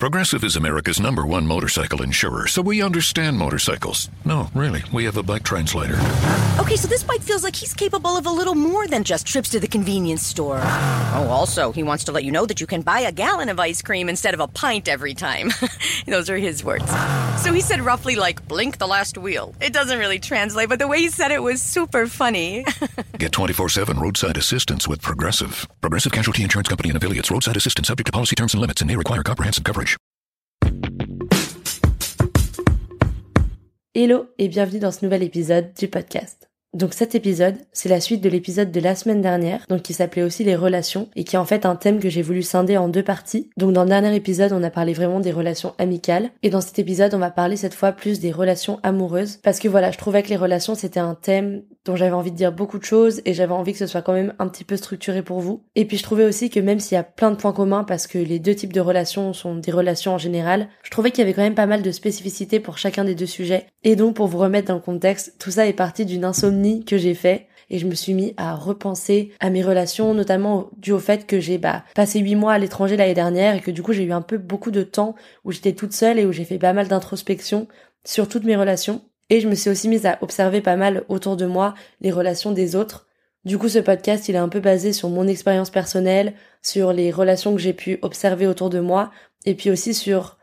Progressive is America's number one motorcycle insurer, so we understand motorcycles. No, really, we have a bike translator. Okay, so this bike feels like he's capable of a little more than just trips to the convenience store. Oh, also, he wants to let you know that you can buy a gallon of ice cream instead of a pint every time. Those are his words. So he said roughly like, blink the last wheel. It doesn't really translate, but the way he said it was super funny. Get 24 7 roadside assistance with Progressive. Progressive Casualty Insurance Company and affiliates. Roadside assistance subject to policy terms and limits and may require comprehensive coverage. Hello et bienvenue dans ce nouvel épisode du podcast. Donc cet épisode, c'est la suite de l'épisode de la semaine dernière, donc qui s'appelait aussi les relations, et qui est en fait un thème que j'ai voulu scinder en deux parties. Donc dans le dernier épisode, on a parlé vraiment des relations amicales, et dans cet épisode, on va parler cette fois plus des relations amoureuses, parce que voilà, je trouvais que les relations, c'était un thème dont j'avais envie de dire beaucoup de choses, et j'avais envie que ce soit quand même un petit peu structuré pour vous. Et puis je trouvais aussi que même s'il y a plein de points communs, parce que les deux types de relations sont des relations en général, je trouvais qu'il y avait quand même pas mal de spécificités pour chacun des deux sujets. Et donc pour vous remettre dans le contexte, tout ça est parti d'une insomnie que j'ai fait et je me suis mis à repenser à mes relations, notamment dû au fait que j'ai bah, passé huit mois à l'étranger l'année dernière et que du coup j'ai eu un peu beaucoup de temps où j'étais toute seule et où j'ai fait pas mal d'introspection sur toutes mes relations. Et je me suis aussi mise à observer pas mal autour de moi les relations des autres. Du coup, ce podcast, il est un peu basé sur mon expérience personnelle, sur les relations que j'ai pu observer autour de moi, et puis aussi sur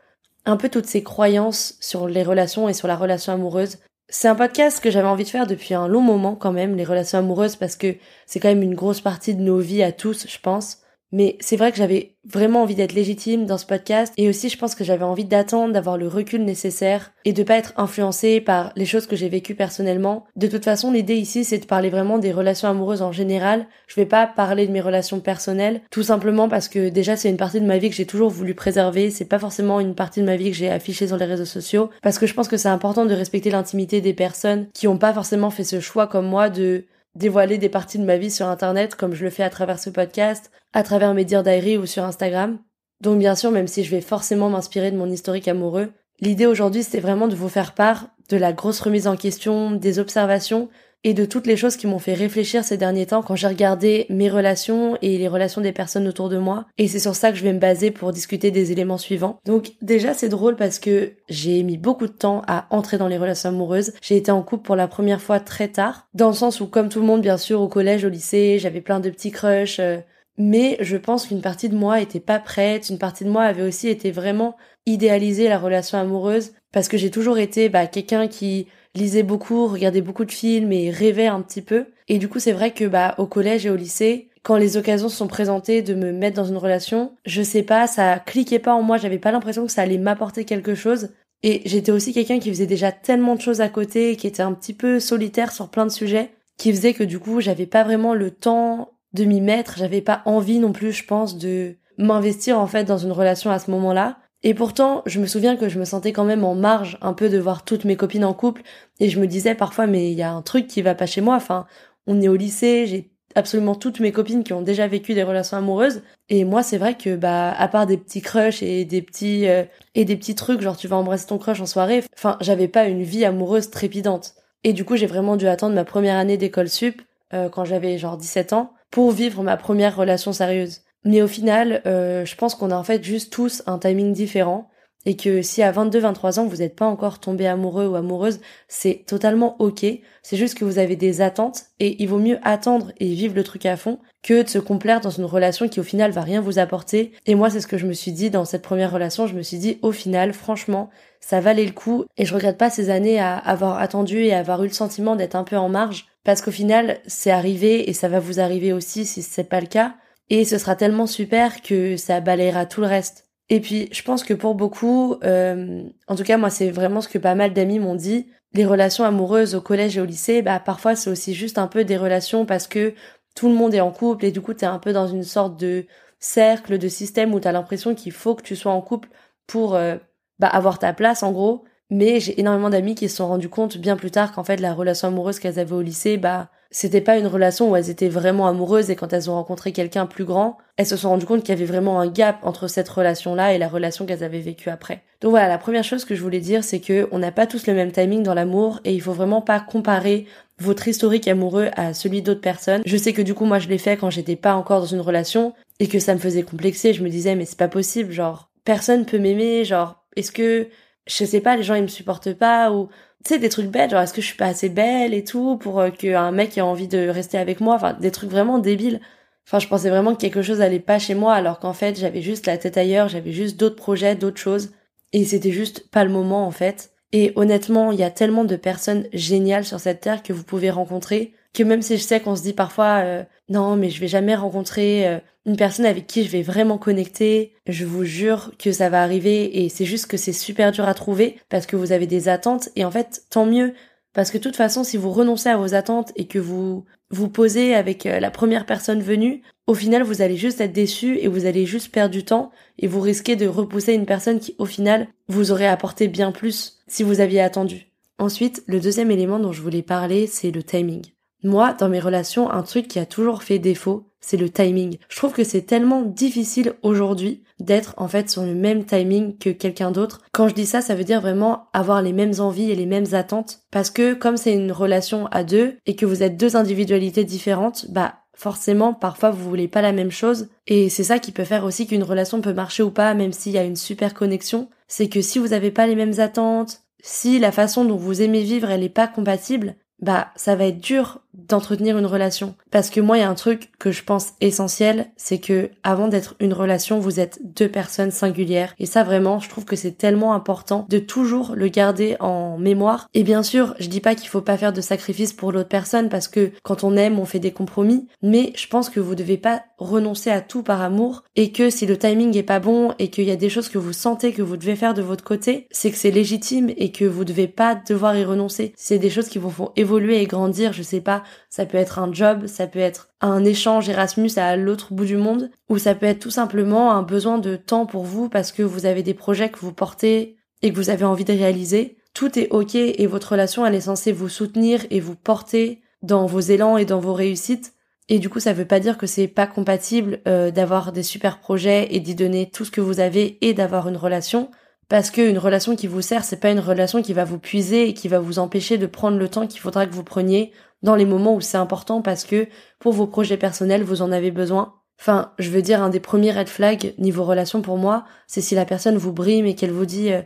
un peu toutes ces croyances sur les relations et sur la relation amoureuse c'est un podcast que j'avais envie de faire depuis un long moment quand même, les relations amoureuses, parce que c'est quand même une grosse partie de nos vies à tous, je pense. Mais c'est vrai que j'avais vraiment envie d'être légitime dans ce podcast et aussi je pense que j'avais envie d'attendre, d'avoir le recul nécessaire et de pas être influencée par les choses que j'ai vécues personnellement. De toute façon, l'idée ici c'est de parler vraiment des relations amoureuses en général. Je vais pas parler de mes relations personnelles, tout simplement parce que déjà c'est une partie de ma vie que j'ai toujours voulu préserver, c'est pas forcément une partie de ma vie que j'ai affichée sur les réseaux sociaux parce que je pense que c'est important de respecter l'intimité des personnes qui ont pas forcément fait ce choix comme moi de dévoiler des parties de ma vie sur internet comme je le fais à travers ce podcast, à travers mes Dear Diary ou sur Instagram. Donc bien sûr, même si je vais forcément m'inspirer de mon historique amoureux, l'idée aujourd'hui c'était vraiment de vous faire part de la grosse remise en question, des observations et de toutes les choses qui m'ont fait réfléchir ces derniers temps quand j'ai regardé mes relations et les relations des personnes autour de moi. Et c'est sur ça que je vais me baser pour discuter des éléments suivants. Donc déjà c'est drôle parce que j'ai mis beaucoup de temps à entrer dans les relations amoureuses. J'ai été en couple pour la première fois très tard, dans le sens où comme tout le monde bien sûr au collège, au lycée, j'avais plein de petits crushs. Euh, mais je pense qu'une partie de moi était pas prête, une partie de moi avait aussi été vraiment idéalisée la relation amoureuse parce que j'ai toujours été bah, quelqu'un qui lisait beaucoup, regardait beaucoup de films et rêvait un petit peu. Et du coup, c'est vrai que bah au collège et au lycée, quand les occasions se sont présentées de me mettre dans une relation, je sais pas, ça cliquait pas en moi, j'avais pas l'impression que ça allait m'apporter quelque chose. Et j'étais aussi quelqu'un qui faisait déjà tellement de choses à côté, qui était un petit peu solitaire sur plein de sujets, qui faisait que du coup, j'avais pas vraiment le temps de m'y mettre, j'avais pas envie non plus, je pense, de m'investir en fait dans une relation à ce moment-là. Et pourtant, je me souviens que je me sentais quand même en marge un peu de voir toutes mes copines en couple et je me disais parfois mais il y a un truc qui va pas chez moi. Enfin, on est au lycée, j'ai absolument toutes mes copines qui ont déjà vécu des relations amoureuses et moi c'est vrai que bah à part des petits crushs et des petits euh, et des petits trucs genre tu vas embrasser ton crush en soirée, enfin, j'avais pas une vie amoureuse trépidante. Et du coup, j'ai vraiment dû attendre ma première année d'école sup euh, quand j'avais genre 17 ans pour vivre ma première relation sérieuse. Mais au final, euh, je pense qu'on a en fait juste tous un timing différent et que si à 22-23 ans vous n'êtes pas encore tombé amoureux ou amoureuse, c'est totalement ok. C'est juste que vous avez des attentes et il vaut mieux attendre et vivre le truc à fond que de se complaire dans une relation qui au final va rien vous apporter. Et moi c'est ce que je me suis dit dans cette première relation, je me suis dit au final franchement ça valait le coup et je regrette pas ces années à avoir attendu et avoir eu le sentiment d'être un peu en marge parce qu'au final c'est arrivé et ça va vous arriver aussi si c'est pas le cas et ce sera tellement super que ça balayera tout le reste. Et puis, je pense que pour beaucoup, euh, en tout cas moi c'est vraiment ce que pas mal d'amis m'ont dit, les relations amoureuses au collège et au lycée, bah parfois c'est aussi juste un peu des relations parce que tout le monde est en couple et du coup t'es un peu dans une sorte de cercle, de système où t'as l'impression qu'il faut que tu sois en couple pour euh, bah, avoir ta place en gros. Mais j'ai énormément d'amis qui se sont rendus compte bien plus tard qu'en fait la relation amoureuse qu'elles avaient au lycée, bah c'était pas une relation où elles étaient vraiment amoureuses et quand elles ont rencontré quelqu'un plus grand, elles se sont rendues compte qu'il y avait vraiment un gap entre cette relation-là et la relation qu'elles avaient vécue après. Donc voilà, la première chose que je voulais dire, c'est que on n'a pas tous le même timing dans l'amour et il faut vraiment pas comparer votre historique amoureux à celui d'autres personnes. Je sais que du coup moi je l'ai fait quand j'étais pas encore dans une relation et que ça me faisait complexer, je me disais mais c'est pas possible, genre personne peut m'aimer, genre est-ce que je sais pas, les gens ils me supportent pas ou tu sais des trucs bêtes, genre est-ce que je suis pas assez belle et tout pour euh, qu'un mec ait envie de rester avec moi, enfin des trucs vraiment débiles. Enfin, je pensais vraiment que quelque chose allait pas chez moi alors qu'en fait, j'avais juste la tête ailleurs, j'avais juste d'autres projets, d'autres choses et c'était juste pas le moment en fait. Et honnêtement, il y a tellement de personnes géniales sur cette terre que vous pouvez rencontrer que même si je sais qu'on se dit parfois euh, non mais je vais jamais rencontrer euh, une personne avec qui je vais vraiment connecter, je vous jure que ça va arriver et c'est juste que c'est super dur à trouver parce que vous avez des attentes et en fait tant mieux parce que toute façon si vous renoncez à vos attentes et que vous vous posez avec euh, la première personne venue, au final vous allez juste être déçu et vous allez juste perdre du temps et vous risquez de repousser une personne qui au final vous aurait apporté bien plus si vous aviez attendu. Ensuite, le deuxième élément dont je voulais parler, c'est le timing. Moi, dans mes relations, un truc qui a toujours fait défaut, c'est le timing. Je trouve que c'est tellement difficile aujourd'hui d'être en fait sur le même timing que quelqu'un d'autre. Quand je dis ça, ça veut dire vraiment avoir les mêmes envies et les mêmes attentes. Parce que comme c'est une relation à deux et que vous êtes deux individualités différentes, bah forcément parfois vous voulez pas la même chose et c'est ça qui peut faire aussi qu'une relation peut marcher ou pas même s'il y a une super connexion c'est que si vous avez pas les mêmes attentes si la façon dont vous aimez vivre elle est pas compatible bah ça va être dur d'entretenir une relation. Parce que moi il y a un truc que je pense essentiel c'est que avant d'être une relation vous êtes deux personnes singulières. Et ça vraiment je trouve que c'est tellement important de toujours le garder en mémoire. Et bien sûr je dis pas qu'il faut pas faire de sacrifices pour l'autre personne parce que quand on aime on fait des compromis. Mais je pense que vous devez pas renoncer à tout par amour. Et que si le timing est pas bon et qu'il y a des choses que vous sentez que vous devez faire de votre côté c'est que c'est légitime et que vous devez pas devoir y renoncer. C'est des choses qui vous font évoluer et grandir je sais pas ça peut être un job, ça peut être un échange Erasmus à l'autre bout du monde, ou ça peut être tout simplement un besoin de temps pour vous parce que vous avez des projets que vous portez et que vous avez envie de réaliser. Tout est ok et votre relation elle est censée vous soutenir et vous porter dans vos élans et dans vos réussites. Et du coup, ça veut pas dire que c'est pas compatible euh, d'avoir des super projets et d'y donner tout ce que vous avez et d'avoir une relation. Parce qu'une relation qui vous sert, c'est pas une relation qui va vous puiser et qui va vous empêcher de prendre le temps qu'il faudra que vous preniez dans les moments où c'est important parce que pour vos projets personnels, vous en avez besoin. Enfin, je veux dire, un des premiers red flags niveau relation pour moi, c'est si la personne vous brime et qu'elle vous dit euh,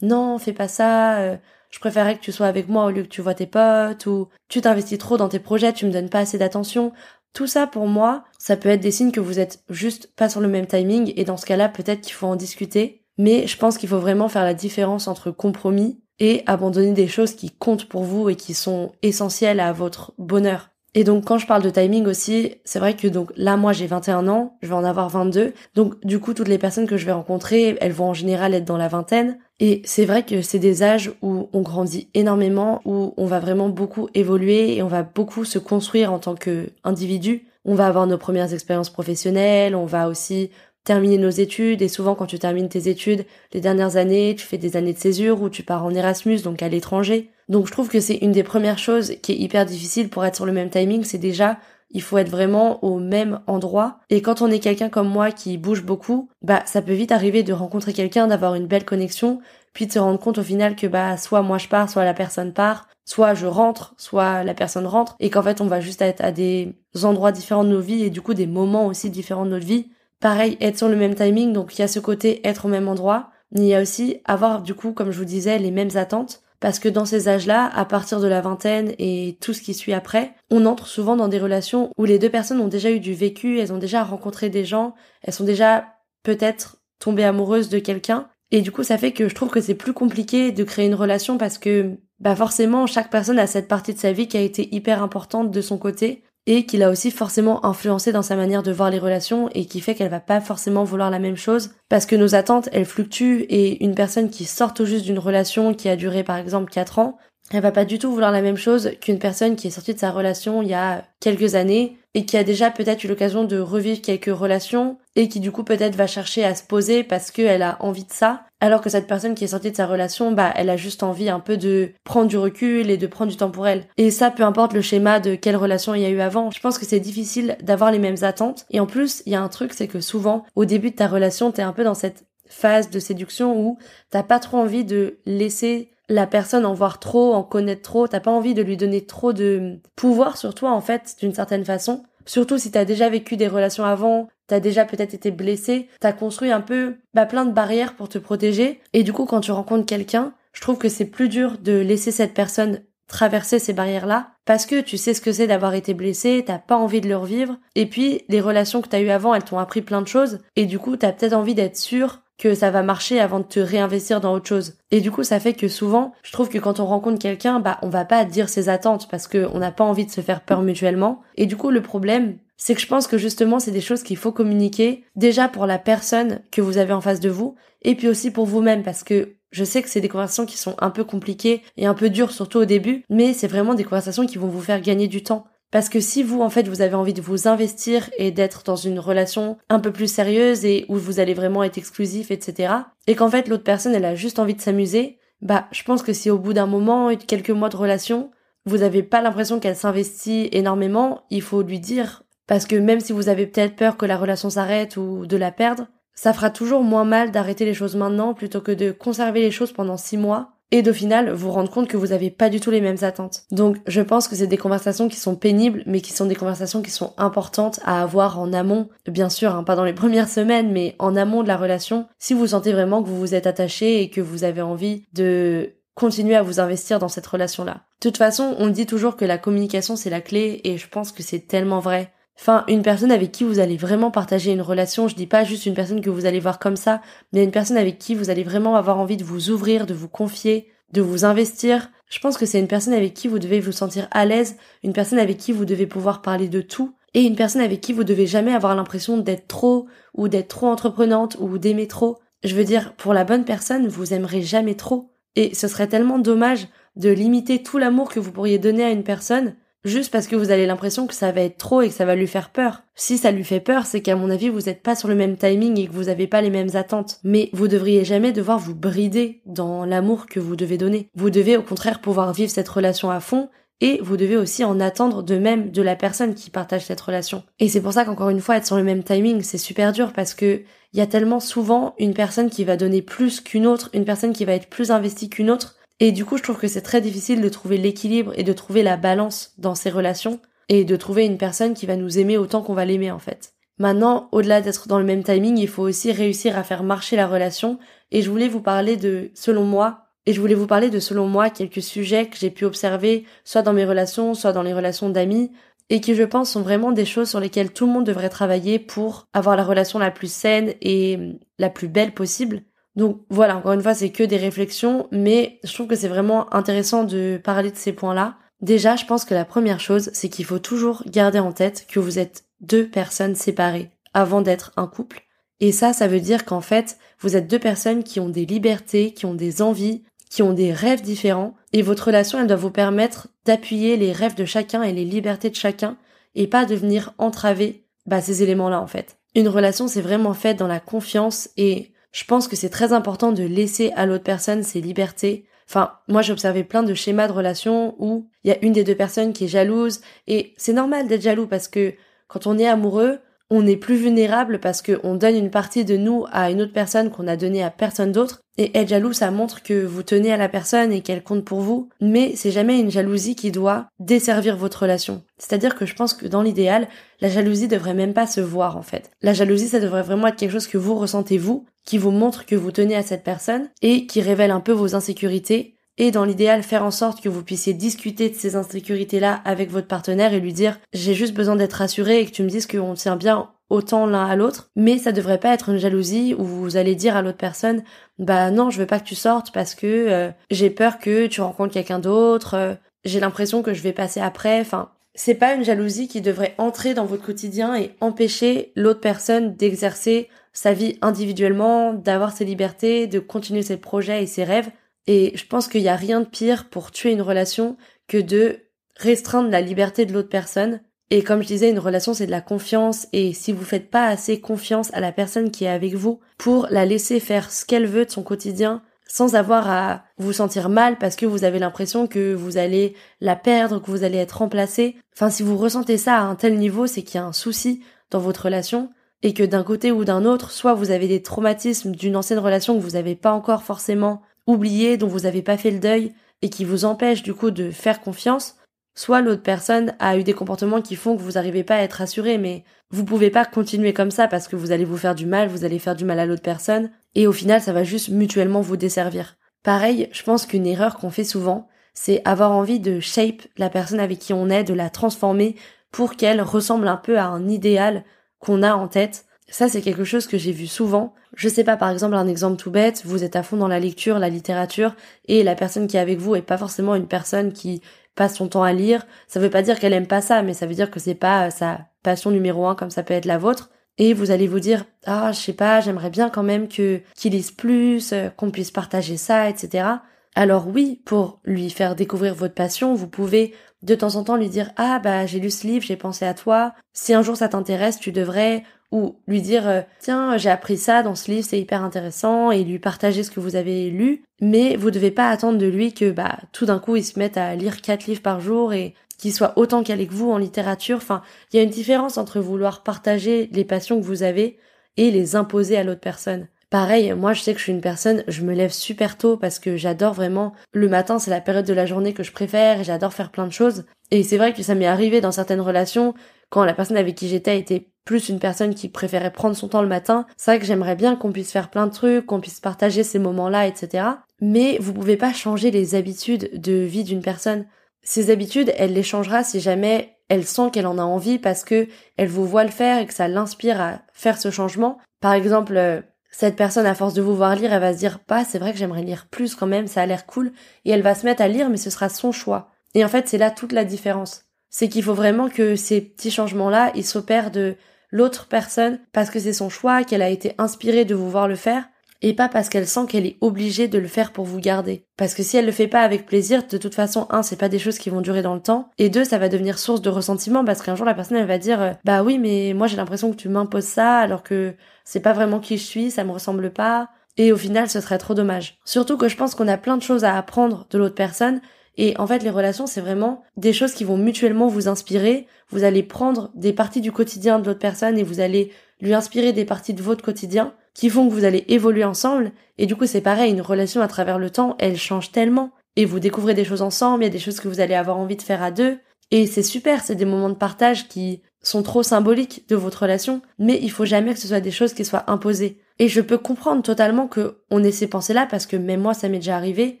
non, fais pas ça, euh, je préférerais que tu sois avec moi au lieu que tu vois tes potes, ou tu t'investis trop dans tes projets, tu me donnes pas assez d'attention. Tout ça, pour moi, ça peut être des signes que vous êtes juste pas sur le même timing, et dans ce cas-là, peut-être qu'il faut en discuter. Mais je pense qu'il faut vraiment faire la différence entre compromis et abandonner des choses qui comptent pour vous et qui sont essentielles à votre bonheur. Et donc quand je parle de timing aussi, c'est vrai que donc là moi j'ai 21 ans, je vais en avoir 22. Donc du coup toutes les personnes que je vais rencontrer, elles vont en général être dans la vingtaine et c'est vrai que c'est des âges où on grandit énormément, où on va vraiment beaucoup évoluer et on va beaucoup se construire en tant qu'individu. On va avoir nos premières expériences professionnelles, on va aussi terminer nos études et souvent quand tu termines tes études, les dernières années, tu fais des années de césure ou tu pars en Erasmus, donc à l'étranger. Donc je trouve que c'est une des premières choses qui est hyper difficile pour être sur le même timing, c'est déjà il faut être vraiment au même endroit. Et quand on est quelqu'un comme moi qui bouge beaucoup, bah ça peut vite arriver de rencontrer quelqu'un, d'avoir une belle connexion, puis de se rendre compte au final que bah soit moi je pars, soit la personne part, soit je rentre, soit la personne rentre, et qu'en fait on va juste être à des endroits différents de nos vies et du coup des moments aussi différents de notre vie pareil, être sur le même timing, donc il y a ce côté être au même endroit, mais il y a aussi avoir du coup, comme je vous disais, les mêmes attentes. Parce que dans ces âges-là, à partir de la vingtaine et tout ce qui suit après, on entre souvent dans des relations où les deux personnes ont déjà eu du vécu, elles ont déjà rencontré des gens, elles sont déjà peut-être tombées amoureuses de quelqu'un. Et du coup, ça fait que je trouve que c'est plus compliqué de créer une relation parce que, bah forcément, chaque personne a cette partie de sa vie qui a été hyper importante de son côté et qui l'a aussi forcément influencé dans sa manière de voir les relations et qui fait qu'elle va pas forcément vouloir la même chose. Parce que nos attentes elles fluctuent et une personne qui sort tout juste d'une relation qui a duré par exemple 4 ans elle va pas du tout vouloir la même chose qu'une personne qui est sortie de sa relation il y a quelques années et qui a déjà peut-être eu l'occasion de revivre quelques relations et qui du coup peut-être va chercher à se poser parce qu'elle a envie de ça alors que cette personne qui est sortie de sa relation bah elle a juste envie un peu de prendre du recul et de prendre du temps pour elle. Et ça peu importe le schéma de quelle relation il y a eu avant. Je pense que c'est difficile d'avoir les mêmes attentes. Et en plus il y a un truc c'est que souvent au début de ta relation t'es un peu dans cette phase de séduction où t'as pas trop envie de laisser la personne en voir trop, en connaître trop, t'as pas envie de lui donner trop de pouvoir sur toi en fait, d'une certaine façon. Surtout si t'as déjà vécu des relations avant, t'as déjà peut-être été blessé, t'as construit un peu bah, plein de barrières pour te protéger. Et du coup, quand tu rencontres quelqu'un, je trouve que c'est plus dur de laisser cette personne traverser ces barrières-là parce que tu sais ce que c'est d'avoir été blessé, t'as pas envie de le revivre. Et puis, les relations que t'as eues avant, elles t'ont appris plein de choses. Et du coup, t'as peut-être envie d'être sûr que ça va marcher avant de te réinvestir dans autre chose. Et du coup, ça fait que souvent, je trouve que quand on rencontre quelqu'un, bah, on va pas dire ses attentes parce qu'on n'a pas envie de se faire peur mutuellement. Et du coup, le problème, c'est que je pense que justement, c'est des choses qu'il faut communiquer déjà pour la personne que vous avez en face de vous et puis aussi pour vous-même parce que je sais que c'est des conversations qui sont un peu compliquées et un peu dures, surtout au début, mais c'est vraiment des conversations qui vont vous faire gagner du temps. Parce que si vous, en fait, vous avez envie de vous investir et d'être dans une relation un peu plus sérieuse et où vous allez vraiment être exclusif, etc., et qu'en fait, l'autre personne, elle a juste envie de s'amuser, bah, je pense que si au bout d'un moment, quelques mois de relation, vous n'avez pas l'impression qu'elle s'investit énormément, il faut lui dire. Parce que même si vous avez peut-être peur que la relation s'arrête ou de la perdre, ça fera toujours moins mal d'arrêter les choses maintenant plutôt que de conserver les choses pendant six mois et d'au final vous rendre compte que vous n'avez pas du tout les mêmes attentes. Donc je pense que c'est des conversations qui sont pénibles, mais qui sont des conversations qui sont importantes à avoir en amont, bien sûr, hein, pas dans les premières semaines, mais en amont de la relation, si vous sentez vraiment que vous vous êtes attaché et que vous avez envie de continuer à vous investir dans cette relation-là. De toute façon, on dit toujours que la communication c'est la clé et je pense que c'est tellement vrai. Enfin, une personne avec qui vous allez vraiment partager une relation, je dis pas juste une personne que vous allez voir comme ça, mais une personne avec qui vous allez vraiment avoir envie de vous ouvrir, de vous confier, de vous investir. Je pense que c'est une personne avec qui vous devez vous sentir à l'aise, une personne avec qui vous devez pouvoir parler de tout, et une personne avec qui vous devez jamais avoir l'impression d'être trop, ou d'être trop entreprenante, ou d'aimer trop. Je veux dire, pour la bonne personne, vous aimerez jamais trop. Et ce serait tellement dommage de limiter tout l'amour que vous pourriez donner à une personne juste parce que vous avez l'impression que ça va être trop et que ça va lui faire peur. Si ça lui fait peur, c'est qu'à mon avis, vous n'êtes pas sur le même timing et que vous n'avez pas les mêmes attentes. Mais vous devriez jamais devoir vous brider dans l'amour que vous devez donner. Vous devez au contraire pouvoir vivre cette relation à fond et vous devez aussi en attendre de même de la personne qui partage cette relation. Et c'est pour ça qu'encore une fois, être sur le même timing, c'est super dur parce que il y a tellement souvent une personne qui va donner plus qu'une autre, une personne qui va être plus investie qu'une autre, et du coup, je trouve que c'est très difficile de trouver l'équilibre et de trouver la balance dans ces relations et de trouver une personne qui va nous aimer autant qu'on va l'aimer en fait. Maintenant, au-delà d'être dans le même timing, il faut aussi réussir à faire marcher la relation et je voulais vous parler de, selon moi, et je voulais vous parler de, selon moi, quelques sujets que j'ai pu observer, soit dans mes relations, soit dans les relations d'amis, et qui, je pense, sont vraiment des choses sur lesquelles tout le monde devrait travailler pour avoir la relation la plus saine et la plus belle possible. Donc voilà, encore une fois, c'est que des réflexions, mais je trouve que c'est vraiment intéressant de parler de ces points-là. Déjà, je pense que la première chose, c'est qu'il faut toujours garder en tête que vous êtes deux personnes séparées avant d'être un couple. Et ça, ça veut dire qu'en fait, vous êtes deux personnes qui ont des libertés, qui ont des envies, qui ont des rêves différents, et votre relation, elle doit vous permettre d'appuyer les rêves de chacun et les libertés de chacun, et pas de venir entraver bah, ces éléments-là, en fait. Une relation, c'est vraiment fait dans la confiance et je pense que c'est très important de laisser à l'autre personne ses libertés. Enfin, moi j'ai observé plein de schémas de relations où il y a une des deux personnes qui est jalouse et c'est normal d'être jaloux parce que quand on est amoureux, on est plus vulnérable parce qu'on donne une partie de nous à une autre personne qu'on a donnée à personne d'autre. Et être jaloux, ça montre que vous tenez à la personne et qu'elle compte pour vous. Mais c'est jamais une jalousie qui doit desservir votre relation. C'est-à-dire que je pense que dans l'idéal, la jalousie devrait même pas se voir en fait. La jalousie, ça devrait vraiment être quelque chose que vous ressentez vous, qui vous montre que vous tenez à cette personne et qui révèle un peu vos insécurités et dans l'idéal faire en sorte que vous puissiez discuter de ces insécurités-là avec votre partenaire et lui dire j'ai juste besoin d'être rassuré et que tu me dises qu'on tient bien autant l'un à l'autre, mais ça devrait pas être une jalousie où vous allez dire à l'autre personne bah non je veux pas que tu sortes parce que euh, j'ai peur que tu rencontres quelqu'un d'autre, euh, j'ai l'impression que je vais passer après, enfin c'est pas une jalousie qui devrait entrer dans votre quotidien et empêcher l'autre personne d'exercer sa vie individuellement, d'avoir ses libertés, de continuer ses projets et ses rêves. Et je pense qu'il n'y a rien de pire pour tuer une relation que de restreindre la liberté de l'autre personne. Et comme je disais, une relation c'est de la confiance et si vous faites pas assez confiance à la personne qui est avec vous pour la laisser faire ce qu'elle veut de son quotidien, sans avoir à vous sentir mal parce que vous avez l'impression que vous allez la perdre, que vous allez être remplacé. Enfin, si vous ressentez ça à un tel niveau, c'est qu'il y a un souci dans votre relation et que d'un côté ou d'un autre, soit vous avez des traumatismes d'une ancienne relation que vous n'avez pas encore forcément oublié, dont vous n'avez pas fait le deuil et qui vous empêche du coup de faire confiance, soit l'autre personne a eu des comportements qui font que vous n'arrivez pas à être rassuré, mais vous pouvez pas continuer comme ça parce que vous allez vous faire du mal, vous allez faire du mal à l'autre personne, et au final ça va juste mutuellement vous desservir. Pareil, je pense qu'une erreur qu'on fait souvent, c'est avoir envie de shape la personne avec qui on est, de la transformer pour qu'elle ressemble un peu à un idéal qu'on a en tête. Ça, c'est quelque chose que j'ai vu souvent. Je sais pas, par exemple, un exemple tout bête, vous êtes à fond dans la lecture, la littérature, et la personne qui est avec vous est pas forcément une personne qui passe son temps à lire. Ça veut pas dire qu'elle aime pas ça, mais ça veut dire que c'est pas euh, sa passion numéro un comme ça peut être la vôtre. Et vous allez vous dire, ah, je sais pas, j'aimerais bien quand même que, qu'il lise plus, euh, qu'on puisse partager ça, etc. Alors oui, pour lui faire découvrir votre passion, vous pouvez de temps en temps lui dire, ah, bah, j'ai lu ce livre, j'ai pensé à toi. Si un jour ça t'intéresse, tu devrais, ou lui dire euh, tiens j'ai appris ça dans ce livre c'est hyper intéressant et lui partager ce que vous avez lu. Mais vous devez pas attendre de lui que bah tout d'un coup il se mette à lire quatre livres par jour et qu'il soit autant qu'avec vous en littérature. Enfin il y a une différence entre vouloir partager les passions que vous avez et les imposer à l'autre personne. Pareil, moi je sais que je suis une personne, je me lève super tôt parce que j'adore vraiment le matin, c'est la période de la journée que je préfère et j'adore faire plein de choses. Et c'est vrai que ça m'est arrivé dans certaines relations quand la personne avec qui j'étais était plus une personne qui préférait prendre son temps le matin. C'est vrai que j'aimerais bien qu'on puisse faire plein de trucs, qu'on puisse partager ces moments-là, etc. Mais vous pouvez pas changer les habitudes de vie d'une personne. Ces habitudes, elle les changera si jamais elle sent qu'elle en a envie parce que elle vous voit le faire et que ça l'inspire à faire ce changement. Par exemple, euh, cette personne, à force de vous voir lire, elle va se dire, pas, bah, c'est vrai que j'aimerais lire plus quand même, ça a l'air cool, et elle va se mettre à lire, mais ce sera son choix. Et en fait, c'est là toute la différence. C'est qu'il faut vraiment que ces petits changements-là, ils s'opèrent de l'autre personne parce que c'est son choix, qu'elle a été inspirée de vous voir le faire et pas parce qu'elle sent qu'elle est obligée de le faire pour vous garder. Parce que si elle le fait pas avec plaisir, de toute façon, un, c'est pas des choses qui vont durer dans le temps, et deux, ça va devenir source de ressentiment parce qu'un jour la personne elle va dire, euh, bah oui, mais moi j'ai l'impression que tu m'imposes ça alors que c'est pas vraiment qui je suis, ça me ressemble pas, et au final ce serait trop dommage. Surtout que je pense qu'on a plein de choses à apprendre de l'autre personne et en fait, les relations, c'est vraiment des choses qui vont mutuellement vous inspirer. Vous allez prendre des parties du quotidien de l'autre personne et vous allez lui inspirer des parties de votre quotidien qui font que vous allez évoluer ensemble. Et du coup, c'est pareil, une relation à travers le temps, elle change tellement. Et vous découvrez des choses ensemble, il y a des choses que vous allez avoir envie de faire à deux. Et c'est super, c'est des moments de partage qui sont trop symboliques de votre relation, mais il faut jamais que ce soit des choses qui soient imposées. Et je peux comprendre totalement que on ait ces pensées-là parce que même moi ça m'est déjà arrivé.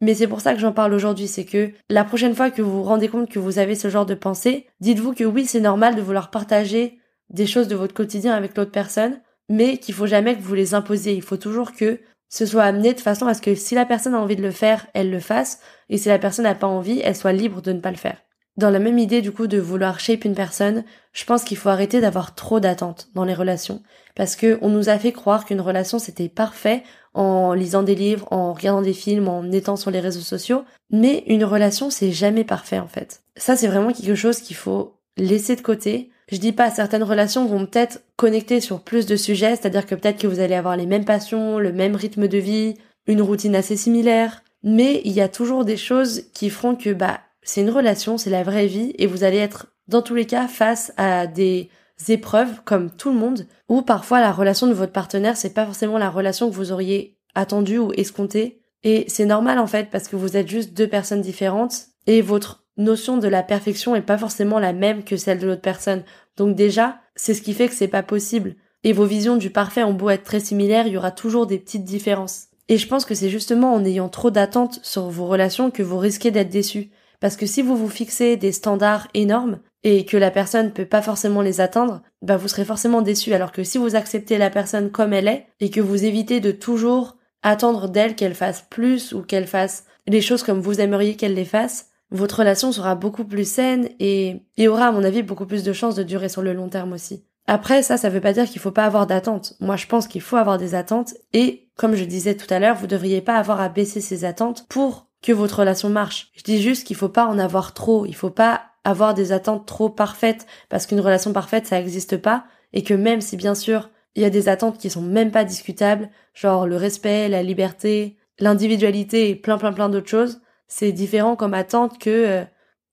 Mais c'est pour ça que j'en parle aujourd'hui, c'est que la prochaine fois que vous vous rendez compte que vous avez ce genre de pensée, dites-vous que oui c'est normal de vouloir partager des choses de votre quotidien avec l'autre personne, mais qu'il faut jamais que vous les imposiez. Il faut toujours que ce soit amené de façon à ce que si la personne a envie de le faire, elle le fasse, et si la personne n'a pas envie, elle soit libre de ne pas le faire. Dans la même idée du coup de vouloir shape une personne, je pense qu'il faut arrêter d'avoir trop d'attentes dans les relations parce que on nous a fait croire qu'une relation c'était parfait en lisant des livres, en regardant des films, en étant sur les réseaux sociaux, mais une relation c'est jamais parfait en fait. Ça c'est vraiment quelque chose qu'il faut laisser de côté. Je dis pas certaines relations vont peut-être connecter sur plus de sujets, c'est-à-dire que peut-être que vous allez avoir les mêmes passions, le même rythme de vie, une routine assez similaire, mais il y a toujours des choses qui feront que bah c'est une relation, c'est la vraie vie et vous allez être dans tous les cas face à des épreuves comme tout le monde ou parfois la relation de votre partenaire c'est pas forcément la relation que vous auriez attendue ou escomptée et c'est normal en fait parce que vous êtes juste deux personnes différentes et votre notion de la perfection est pas forcément la même que celle de l'autre personne. Donc déjà, c'est ce qui fait que c'est pas possible. et vos visions du parfait ont beau être très similaires, il y aura toujours des petites différences. Et je pense que c'est justement en ayant trop d'attentes sur vos relations que vous risquez d'être déçus. Parce que si vous vous fixez des standards énormes et que la personne ne peut pas forcément les atteindre, bah vous serez forcément déçu. Alors que si vous acceptez la personne comme elle est et que vous évitez de toujours attendre d'elle qu'elle fasse plus ou qu'elle fasse les choses comme vous aimeriez qu'elle les fasse, votre relation sera beaucoup plus saine et, et aura à mon avis beaucoup plus de chances de durer sur le long terme aussi. Après, ça, ça veut pas dire qu'il faut pas avoir d'attentes. Moi, je pense qu'il faut avoir des attentes et, comme je disais tout à l'heure, vous devriez pas avoir à baisser ces attentes pour que votre relation marche. Je dis juste qu'il faut pas en avoir trop. Il faut pas avoir des attentes trop parfaites parce qu'une relation parfaite, ça n'existe pas et que même si bien sûr, il y a des attentes qui sont même pas discutables, genre le respect, la liberté, l'individualité et plein plein plein d'autres choses, c'est différent comme attente que euh,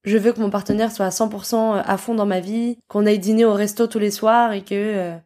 je veux que mon partenaire soit à 100% euh, à fond dans ma vie, qu'on aille dîner au resto tous les soirs et que euh,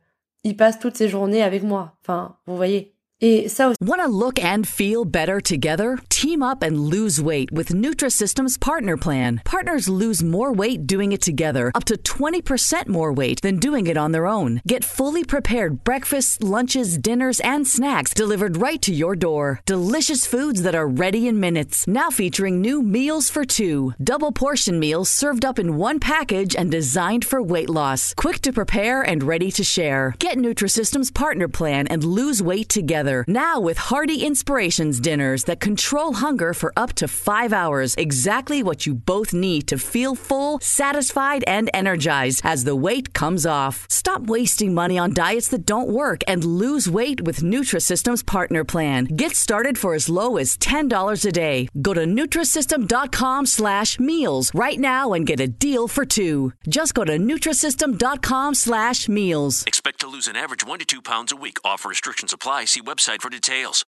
il passe toutes ses journées avec moi. Enfin, vous voyez. Eh, Et ça aussi. Want to look and feel better together? Team up and lose weight with Nutrisystem's Partner Plan. Partners lose more weight doing it together, up to 20% more weight than doing it on their own. Get fully prepared breakfasts, lunches, dinners, and snacks delivered right to your door. Delicious foods that are ready in minutes. Now featuring new Meals for Two. Double portion meals served up in one package and designed for weight loss. Quick to prepare and ready to share. Get Nutrisystem's Partner Plan and lose weight together. Now with hearty inspirations dinners that control hunger for up to five hours. Exactly what you both need to feel full, satisfied, and energized as the weight comes off. Stop wasting money on diets that don't work and lose weight with Nutrisystem's Partner Plan. Get started for as low as $10 a day. Go to Nutrisystem.com slash meals right now and get a deal for two. Just go to Nutrisystem.com slash meals. Expect to lose an average one to two pounds a week. Offer restrictions apply. See website for details.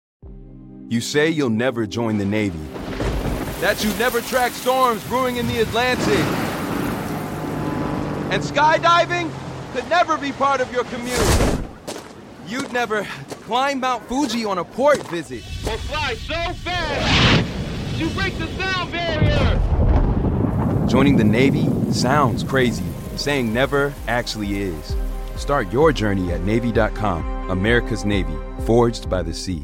You say you'll never join the Navy. That you never track storms brewing in the Atlantic. And skydiving could never be part of your commute. You'd never climb Mount Fuji on a port visit. Or fly so fast you break the sound barrier. Joining the Navy sounds crazy. Saying never actually is. Start your journey at Navy.com. America's Navy, forged by the sea.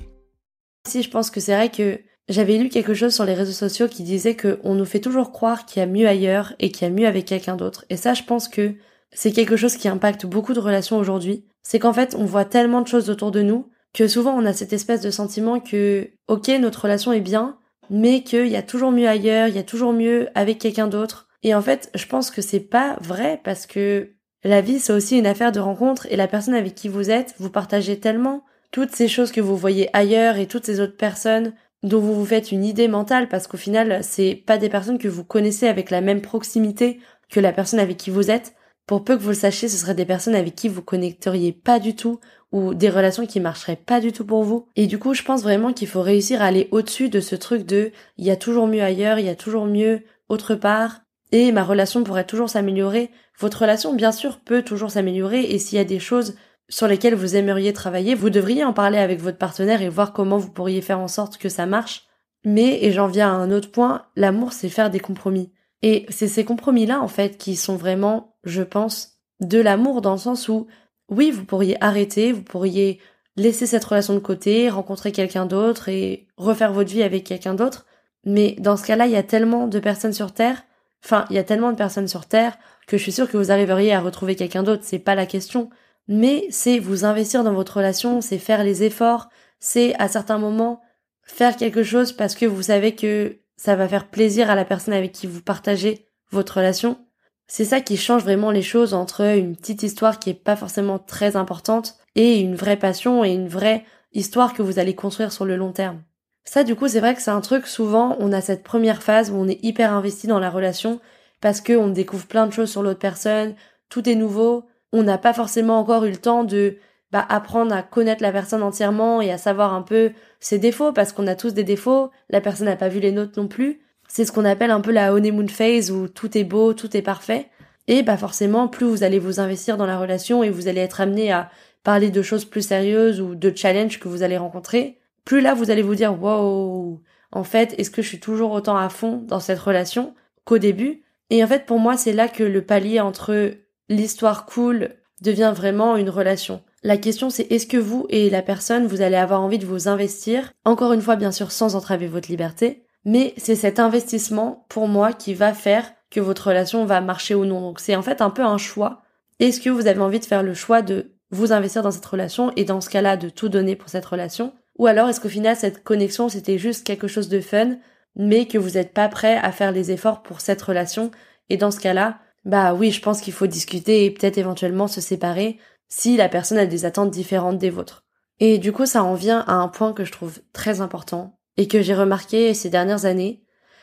Si je pense que c'est vrai que j'avais lu quelque chose sur les réseaux sociaux qui disait que on nous fait toujours croire qu'il y a mieux ailleurs et qu'il y a mieux avec quelqu'un d'autre. Et ça, je pense que c'est quelque chose qui impacte beaucoup de relations aujourd'hui. C'est qu'en fait, on voit tellement de choses autour de nous que souvent on a cette espèce de sentiment que, ok, notre relation est bien, mais qu'il y a toujours mieux ailleurs, il y a toujours mieux avec quelqu'un d'autre. Et en fait, je pense que c'est pas vrai parce que la vie, c'est aussi une affaire de rencontre et la personne avec qui vous êtes, vous partagez tellement toutes ces choses que vous voyez ailleurs et toutes ces autres personnes dont vous vous faites une idée mentale parce qu'au final, c'est pas des personnes que vous connaissez avec la même proximité que la personne avec qui vous êtes. Pour peu que vous le sachiez, ce seraient des personnes avec qui vous connecteriez pas du tout ou des relations qui marcheraient pas du tout pour vous. Et du coup, je pense vraiment qu'il faut réussir à aller au-dessus de ce truc de il y a toujours mieux ailleurs, il y a toujours mieux autre part et ma relation pourrait toujours s'améliorer. Votre relation, bien sûr, peut toujours s'améliorer et s'il y a des choses sur lesquelles vous aimeriez travailler, vous devriez en parler avec votre partenaire et voir comment vous pourriez faire en sorte que ça marche. Mais, et j'en viens à un autre point, l'amour, c'est faire des compromis. Et c'est ces compromis-là, en fait, qui sont vraiment, je pense, de l'amour dans le sens où, oui, vous pourriez arrêter, vous pourriez laisser cette relation de côté, rencontrer quelqu'un d'autre et refaire votre vie avec quelqu'un d'autre. Mais dans ce cas-là, il y a tellement de personnes sur Terre, enfin, il y a tellement de personnes sur Terre que je suis sûre que vous arriveriez à retrouver quelqu'un d'autre, c'est pas la question. Mais c'est vous investir dans votre relation, c'est faire les efforts, c'est à certains moments faire quelque chose parce que vous savez que ça va faire plaisir à la personne avec qui vous partagez votre relation. C'est ça qui change vraiment les choses entre une petite histoire qui est pas forcément très importante et une vraie passion et une vraie histoire que vous allez construire sur le long terme. Ça, du coup, c'est vrai que c'est un truc, souvent, on a cette première phase où on est hyper investi dans la relation parce qu'on découvre plein de choses sur l'autre personne, tout est nouveau, on n'a pas forcément encore eu le temps de bah, apprendre à connaître la personne entièrement et à savoir un peu ses défauts parce qu'on a tous des défauts, la personne n'a pas vu les nôtres non plus. C'est ce qu'on appelle un peu la honeymoon phase où tout est beau, tout est parfait. Et bah forcément, plus vous allez vous investir dans la relation et vous allez être amené à parler de choses plus sérieuses ou de challenges que vous allez rencontrer, plus là vous allez vous dire wow, en fait, est-ce que je suis toujours autant à fond dans cette relation qu'au début? Et en fait, pour moi, c'est là que le palier entre l'histoire cool devient vraiment une relation. La question c'est est-ce que vous et la personne, vous allez avoir envie de vous investir, encore une fois bien sûr sans entraver votre liberté, mais c'est cet investissement pour moi qui va faire que votre relation va marcher ou non. Donc c'est en fait un peu un choix. Est-ce que vous avez envie de faire le choix de vous investir dans cette relation et dans ce cas-là de tout donner pour cette relation? Ou alors est-ce qu'au final cette connexion c'était juste quelque chose de fun mais que vous n'êtes pas prêt à faire les efforts pour cette relation? Et dans ce cas-là, bah oui, je pense qu'il faut discuter et peut-être éventuellement se séparer si la personne a des attentes différentes des vôtres. Et du coup, ça en vient à un point que je trouve très important et que j'ai remarqué ces dernières années,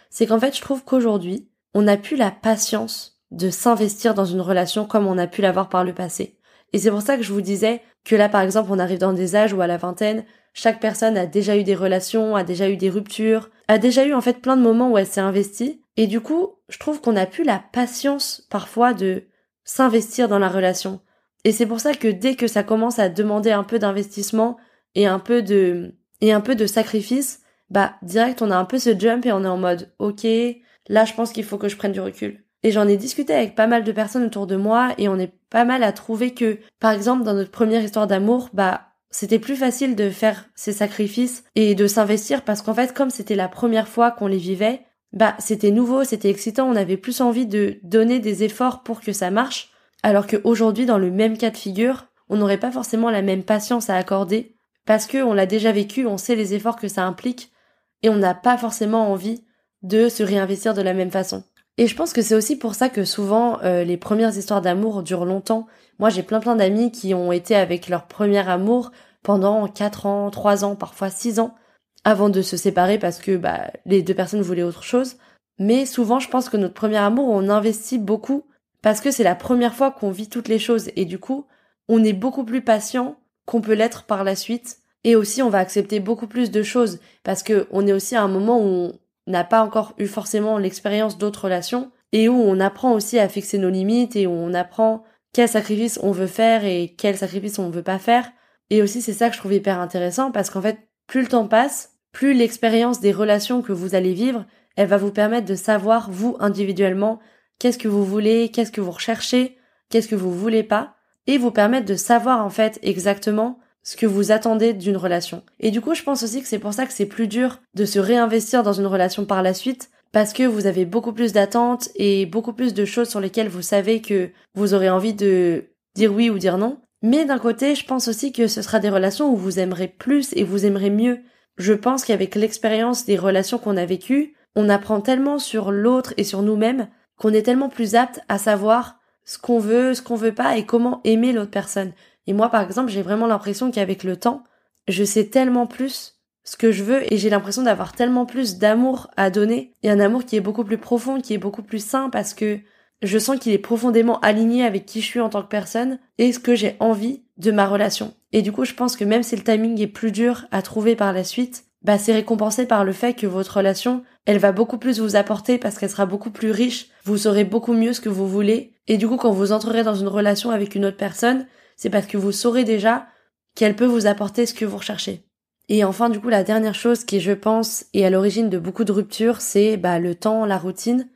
c'est qu'en fait, je trouve qu'aujourd'hui, on n'a plus la patience de s'investir dans une relation comme on a pu l'avoir par le passé. Et c'est pour ça que je vous disais que là, par exemple, on arrive dans des âges où à la vingtaine, chaque personne a déjà eu des relations, a déjà eu des ruptures, a déjà eu en fait plein de moments où elle s'est investie. Et du coup, je trouve qu'on n'a plus la patience parfois de s'investir dans la relation. Et c'est pour ça que dès que ça commence à demander un peu d'investissement et un peu de et un peu de sacrifice, bah direct on a un peu ce jump et on est en mode ok, là je pense qu'il faut que je prenne du recul. Et j'en ai discuté avec pas mal de personnes autour de moi et on est pas mal à trouver que par exemple dans notre première histoire d'amour, bah c'était plus facile de faire ces sacrifices et de s'investir parce qu'en fait comme c'était la première fois qu'on les vivait, bah c'était nouveau, c'était excitant, on avait plus envie de donner des efforts pour que ça marche alors qu'aujourd'hui, dans le même cas de figure, on n'aurait pas forcément la même patience à accorder, parce que on l'a déjà vécu, on sait les efforts que ça implique, et on n'a pas forcément envie de se réinvestir de la même façon. Et je pense que c'est aussi pour ça que souvent euh, les premières histoires d'amour durent longtemps. Moi j'ai plein plein d'amis qui ont été avec leur premier amour pendant 4 ans, 3 ans, parfois 6 ans, avant de se séparer parce que bah, les deux personnes voulaient autre chose. Mais souvent je pense que notre premier amour on investit beaucoup parce que c'est la première fois qu'on vit toutes les choses et du coup, on est beaucoup plus patient qu'on peut l'être par la suite et aussi on va accepter beaucoup plus de choses parce que on est aussi à un moment où on n'a pas encore eu forcément l'expérience d'autres relations et où on apprend aussi à fixer nos limites et où on apprend quel sacrifice on veut faire et quel sacrifice on veut pas faire. Et aussi c'est ça que je trouve hyper intéressant parce qu'en fait, plus le temps passe, plus l'expérience des relations que vous allez vivre, elle va vous permettre de savoir vous individuellement qu'est-ce que vous voulez, qu'est-ce que vous recherchez, qu'est-ce que vous voulez pas, et vous permettre de savoir en fait exactement ce que vous attendez d'une relation. Et du coup, je pense aussi que c'est pour ça que c'est plus dur de se réinvestir dans une relation par la suite, parce que vous avez beaucoup plus d'attentes et beaucoup plus de choses sur lesquelles vous savez que vous aurez envie de dire oui ou dire non. Mais d'un côté, je pense aussi que ce sera des relations où vous aimerez plus et vous aimerez mieux. Je pense qu'avec l'expérience des relations qu'on a vécues, on apprend tellement sur l'autre et sur nous-mêmes qu'on est tellement plus apte à savoir ce qu'on veut, ce qu'on veut pas et comment aimer l'autre personne. Et moi, par exemple, j'ai vraiment l'impression qu'avec le temps, je sais tellement plus ce que je veux et j'ai l'impression d'avoir tellement plus d'amour à donner et un amour qui est beaucoup plus profond, qui est beaucoup plus sain parce que je sens qu'il est profondément aligné avec qui je suis en tant que personne et ce que j'ai envie de ma relation. Et du coup, je pense que même si le timing est plus dur à trouver par la suite, bah c'est récompensé par le fait que votre relation elle va beaucoup plus vous apporter parce qu'elle sera beaucoup plus riche, vous saurez beaucoup mieux ce que vous voulez, et du coup quand vous entrerez dans une relation avec une autre personne, c'est parce que vous saurez déjà qu'elle peut vous apporter ce que vous recherchez. Et enfin du coup la dernière chose qui je pense est à l'origine de beaucoup de ruptures, c'est bah, le temps, la routine.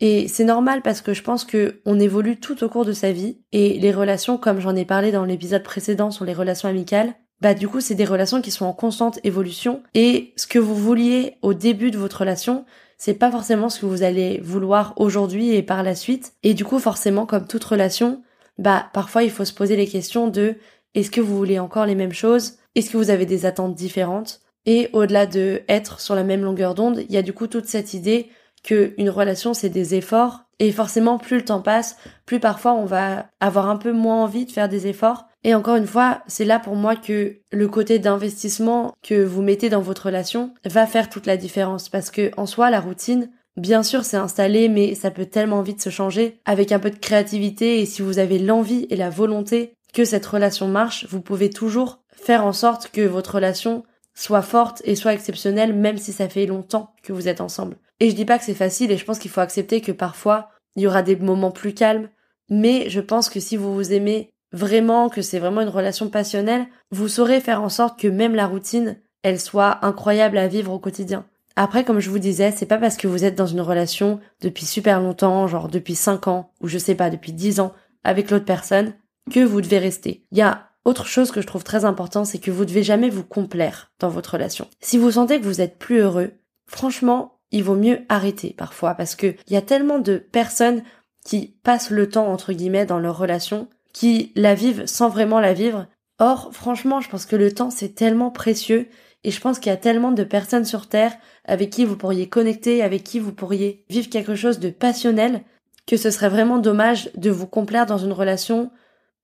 Et c'est normal parce que je pense que on évolue tout au cours de sa vie. Et les relations, comme j'en ai parlé dans l'épisode précédent sur les relations amicales, bah du coup c'est des relations qui sont en constante évolution. Et ce que vous vouliez au début de votre relation c'est pas forcément ce que vous allez vouloir aujourd'hui et par la suite. Et du coup forcément comme toute relation bah parfois il faut se poser les questions de est-ce que vous voulez encore les mêmes choses? Est-ce que vous avez des attentes différentes? Et au-delà de être sur la même longueur d'onde il y a du coup toute cette idée que une relation c'est des efforts. Et forcément plus le temps passe plus parfois on va avoir un peu moins envie de faire des efforts. Et encore une fois, c'est là pour moi que le côté d'investissement que vous mettez dans votre relation va faire toute la différence. Parce que en soi, la routine, bien sûr, c'est installé, mais ça peut tellement vite se changer. Avec un peu de créativité et si vous avez l'envie et la volonté que cette relation marche, vous pouvez toujours faire en sorte que votre relation soit forte et soit exceptionnelle même si ça fait longtemps que vous êtes ensemble. Et je dis pas que c'est facile et je pense qu'il faut accepter que parfois il y aura des moments plus calmes, mais je pense que si vous vous aimez vraiment que c'est vraiment une relation passionnelle, vous saurez faire en sorte que même la routine, elle soit incroyable à vivre au quotidien. Après, comme je vous disais, c'est pas parce que vous êtes dans une relation depuis super longtemps, genre depuis 5 ans, ou je sais pas, depuis 10 ans, avec l'autre personne, que vous devez rester. Il y a Autre chose que je trouve très important, c'est que vous devez jamais vous complaire dans votre relation. Si vous sentez que vous êtes plus heureux, franchement, il vaut mieux arrêter parfois parce que il y a tellement de personnes qui passent le temps entre guillemets dans leur relation, qui la vivent sans vraiment la vivre. Or, franchement, je pense que le temps c'est tellement précieux et je pense qu'il y a tellement de personnes sur terre avec qui vous pourriez connecter, avec qui vous pourriez vivre quelque chose de passionnel que ce serait vraiment dommage de vous complaire dans une relation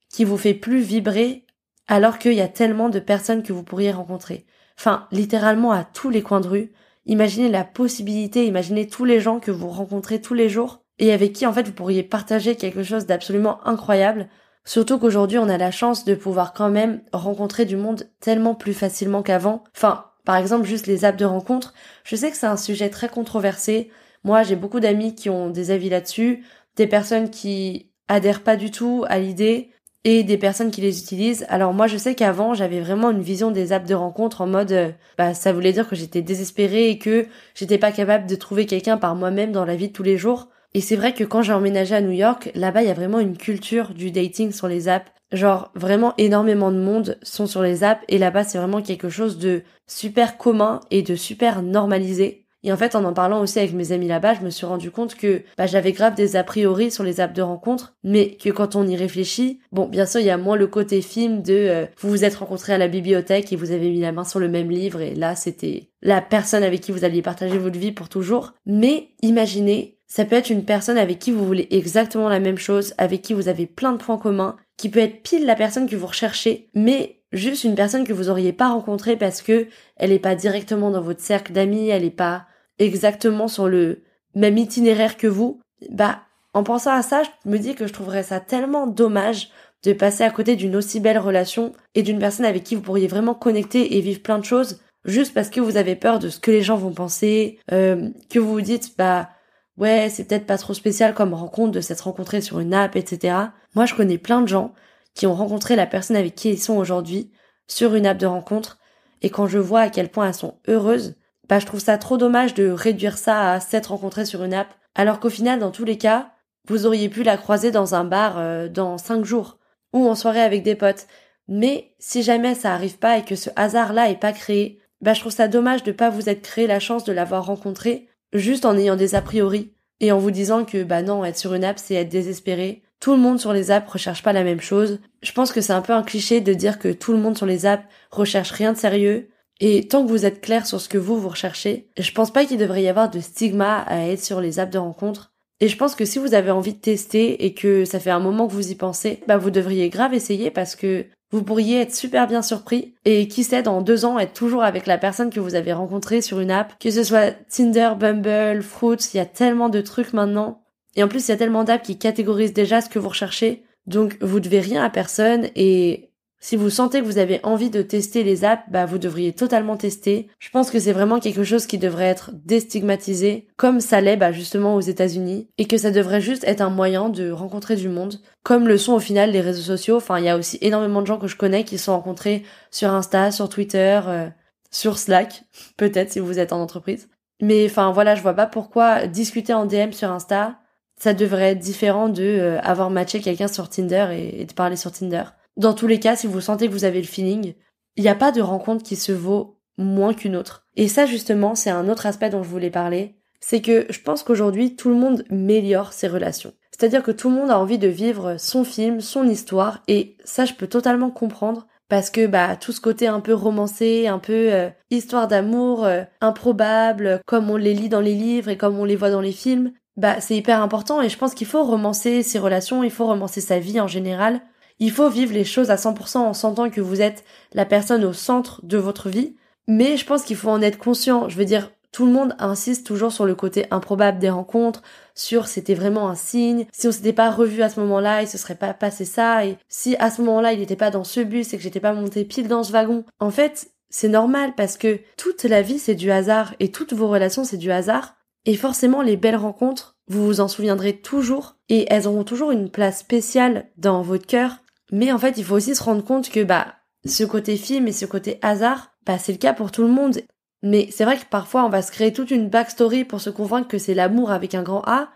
qui vous fait plus vibrer alors qu'il y a tellement de personnes que vous pourriez rencontrer. Enfin, littéralement à tous les coins de rue. Imaginez la possibilité, imaginez tous les gens que vous rencontrez tous les jours et avec qui en fait vous pourriez partager quelque chose d'absolument incroyable. Surtout qu'aujourd'hui on a la chance de pouvoir quand même rencontrer du monde tellement plus facilement qu'avant. Enfin, par exemple juste les apps de rencontre. Je sais que c'est un sujet très controversé. Moi j'ai beaucoup d'amis qui ont des avis là-dessus, des personnes qui adhèrent pas du tout à l'idée, et des personnes qui les utilisent. Alors moi je sais qu'avant j'avais vraiment une vision des apps de rencontre en mode euh, bah ça voulait dire que j'étais désespérée et que j'étais pas capable de trouver quelqu'un par moi-même dans la vie de tous les jours. Et c'est vrai que quand j'ai emménagé à New York, là-bas il y a vraiment une culture du dating sur les apps. Genre vraiment énormément de monde sont sur les apps et là-bas c'est vraiment quelque chose de super commun et de super normalisé. Et en fait, en en parlant aussi avec mes amis là-bas, je me suis rendu compte que bah, j'avais grave des a priori sur les apps de rencontre, mais que quand on y réfléchit, bon, bien sûr, il y a moins le côté film de euh, vous vous êtes rencontrés à la bibliothèque et vous avez mis la main sur le même livre et là, c'était la personne avec qui vous alliez partager votre vie pour toujours. Mais imaginez, ça peut être une personne avec qui vous voulez exactement la même chose, avec qui vous avez plein de points communs, qui peut être pile la personne que vous recherchez, mais juste une personne que vous auriez pas rencontrée parce que elle est pas directement dans votre cercle d'amis, elle est pas exactement sur le même itinéraire que vous, bah, en pensant à ça, je me dis que je trouverais ça tellement dommage de passer à côté d'une aussi belle relation et d'une personne avec qui vous pourriez vraiment connecter et vivre plein de choses juste parce que vous avez peur de ce que les gens vont penser, euh, que vous vous dites bah ouais c'est peut-être pas trop spécial comme rencontre de s'être rencontré sur une app etc. Moi je connais plein de gens qui ont rencontré la personne avec qui ils sont aujourd'hui sur une app de rencontre et quand je vois à quel point elles sont heureuses, bah, je trouve ça trop dommage de réduire ça à s'être rencontré sur une app, alors qu'au final, dans tous les cas, vous auriez pu la croiser dans un bar euh, dans cinq jours, ou en soirée avec des potes. Mais si jamais ça arrive pas et que ce hasard-là est pas créé, bah, je trouve ça dommage de pas vous être créé la chance de l'avoir rencontré, juste en ayant des a priori, et en vous disant que, bah non, être sur une app, c'est être désespéré. Tout le monde sur les apps recherche pas la même chose. Je pense que c'est un peu un cliché de dire que tout le monde sur les apps recherche rien de sérieux, et tant que vous êtes clair sur ce que vous, vous recherchez, je pense pas qu'il devrait y avoir de stigma à être sur les apps de rencontre. Et je pense que si vous avez envie de tester et que ça fait un moment que vous y pensez, bah vous devriez grave essayer parce que vous pourriez être super bien surpris et qui sait dans deux ans être toujours avec la personne que vous avez rencontrée sur une app, que ce soit Tinder, Bumble, Fruits, il y a tellement de trucs maintenant. Et en plus il y a tellement d'apps qui catégorisent déjà ce que vous recherchez. Donc vous devez rien à personne et si vous sentez que vous avez envie de tester les apps, bah vous devriez totalement tester. Je pense que c'est vraiment quelque chose qui devrait être déstigmatisé, comme ça l'est bah, justement aux États-Unis, et que ça devrait juste être un moyen de rencontrer du monde, comme le sont au final les réseaux sociaux. Enfin, il y a aussi énormément de gens que je connais qui sont rencontrés sur Insta, sur Twitter, euh, sur Slack, peut-être si vous êtes en entreprise. Mais enfin voilà, je vois pas pourquoi discuter en DM sur Insta, ça devrait être différent de euh, avoir matché quelqu'un sur Tinder et de parler sur Tinder. Dans tous les cas, si vous sentez que vous avez le feeling, il n'y a pas de rencontre qui se vaut moins qu'une autre. Et ça, justement, c'est un autre aspect dont je voulais parler. C'est que je pense qu'aujourd'hui, tout le monde méliore ses relations. C'est-à-dire que tout le monde a envie de vivre son film, son histoire, et ça, je peux totalement comprendre. Parce que bah tout ce côté un peu romancé, un peu euh, histoire d'amour euh, improbable, comme on les lit dans les livres et comme on les voit dans les films, bah c'est hyper important et je pense qu'il faut romancer ses relations, il faut romancer sa vie en général il faut vivre les choses à 100% en sentant que vous êtes la personne au centre de votre vie. Mais je pense qu'il faut en être conscient. Je veux dire, tout le monde insiste toujours sur le côté improbable des rencontres, sur c'était vraiment un signe. Si on s'était pas revu à ce moment-là, il se serait pas passé ça. Et si à ce moment-là, il n'était pas dans ce bus et que j'étais pas monté pile dans ce wagon. En fait, c'est normal parce que toute la vie c'est du hasard et toutes vos relations c'est du hasard. Et forcément, les belles rencontres, vous vous en souviendrez toujours et elles auront toujours une place spéciale dans votre cœur mais en fait, il faut aussi se rendre compte que bah ce côté film et ce côté hasard, bah c'est le cas pour tout le monde. Mais c'est vrai que parfois on va se créer toute une backstory pour se convaincre que c'est l'amour avec un grand A,